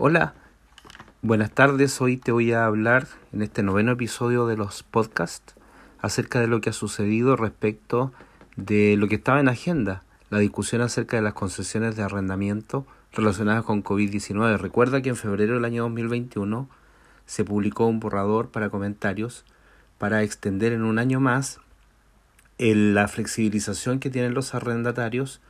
Hola, buenas tardes. Hoy te voy a hablar en este noveno episodio de los podcasts acerca de lo que ha sucedido respecto de lo que estaba en agenda, la discusión acerca de las concesiones de arrendamiento relacionadas con COVID-19. Recuerda que en febrero del año 2021 se publicó un borrador para comentarios para extender en un año más la flexibilización que tienen los arrendatarios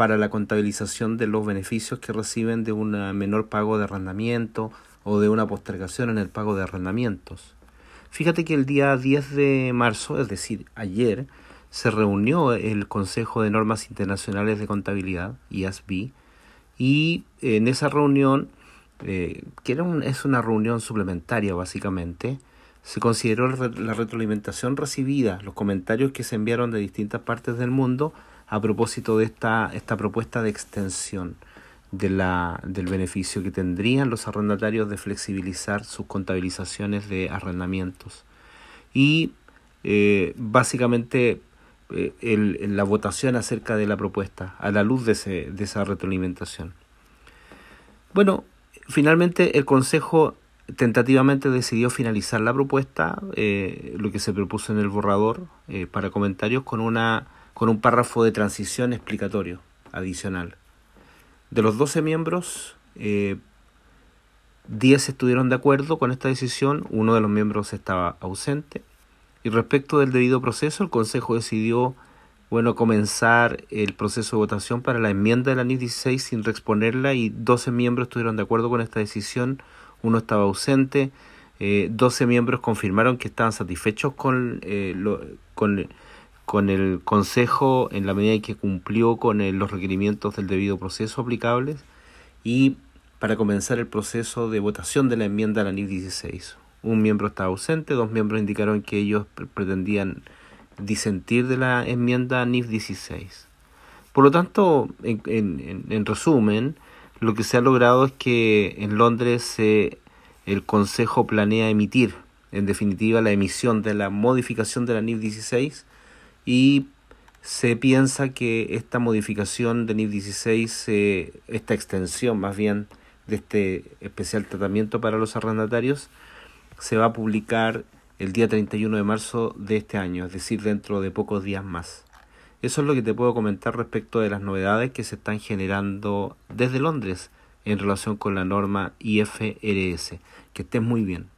para la contabilización de los beneficios que reciben de un menor pago de arrendamiento o de una postergación en el pago de arrendamientos. Fíjate que el día 10 de marzo, es decir, ayer, se reunió el Consejo de Normas Internacionales de Contabilidad, IASB, y en esa reunión, eh, que era es una reunión suplementaria básicamente, se consideró la retroalimentación recibida, los comentarios que se enviaron de distintas partes del mundo a propósito de esta, esta propuesta de extensión de la, del beneficio que tendrían los arrendatarios de flexibilizar sus contabilizaciones de arrendamientos. Y eh, básicamente eh, la votación acerca de la propuesta, a la luz de, ese, de esa retroalimentación. Bueno, finalmente el Consejo tentativamente decidió finalizar la propuesta, eh, lo que se propuso en el borrador para comentarios, con una con un párrafo de transición explicatorio adicional. De los 12 miembros, eh, 10 estuvieron de acuerdo con esta decisión, uno de los miembros estaba ausente. Y respecto del debido proceso, el Consejo decidió bueno, comenzar el proceso de votación para la enmienda de la NIF 16 sin reexponerla y 12 miembros estuvieron de acuerdo con esta decisión, uno estaba ausente, eh, 12 miembros confirmaron que estaban satisfechos con, eh, lo, con con el Consejo en la medida en que cumplió con los requerimientos del debido proceso aplicables y para comenzar el proceso de votación de la enmienda a la NIF 16. Un miembro estaba ausente, dos miembros indicaron que ellos pretendían disentir de la enmienda NIF 16. Por lo tanto, en, en, en resumen, lo que se ha logrado es que en Londres eh, el Consejo planea emitir, en definitiva, la emisión de la modificación de la NIF 16 y se piensa que esta modificación de NIF 16, esta extensión más bien de este especial tratamiento para los arrendatarios, se va a publicar el día 31 de marzo de este año, es decir, dentro de pocos días más. Eso es lo que te puedo comentar respecto de las novedades que se están generando desde Londres en relación con la norma IFRS. Que estés muy bien.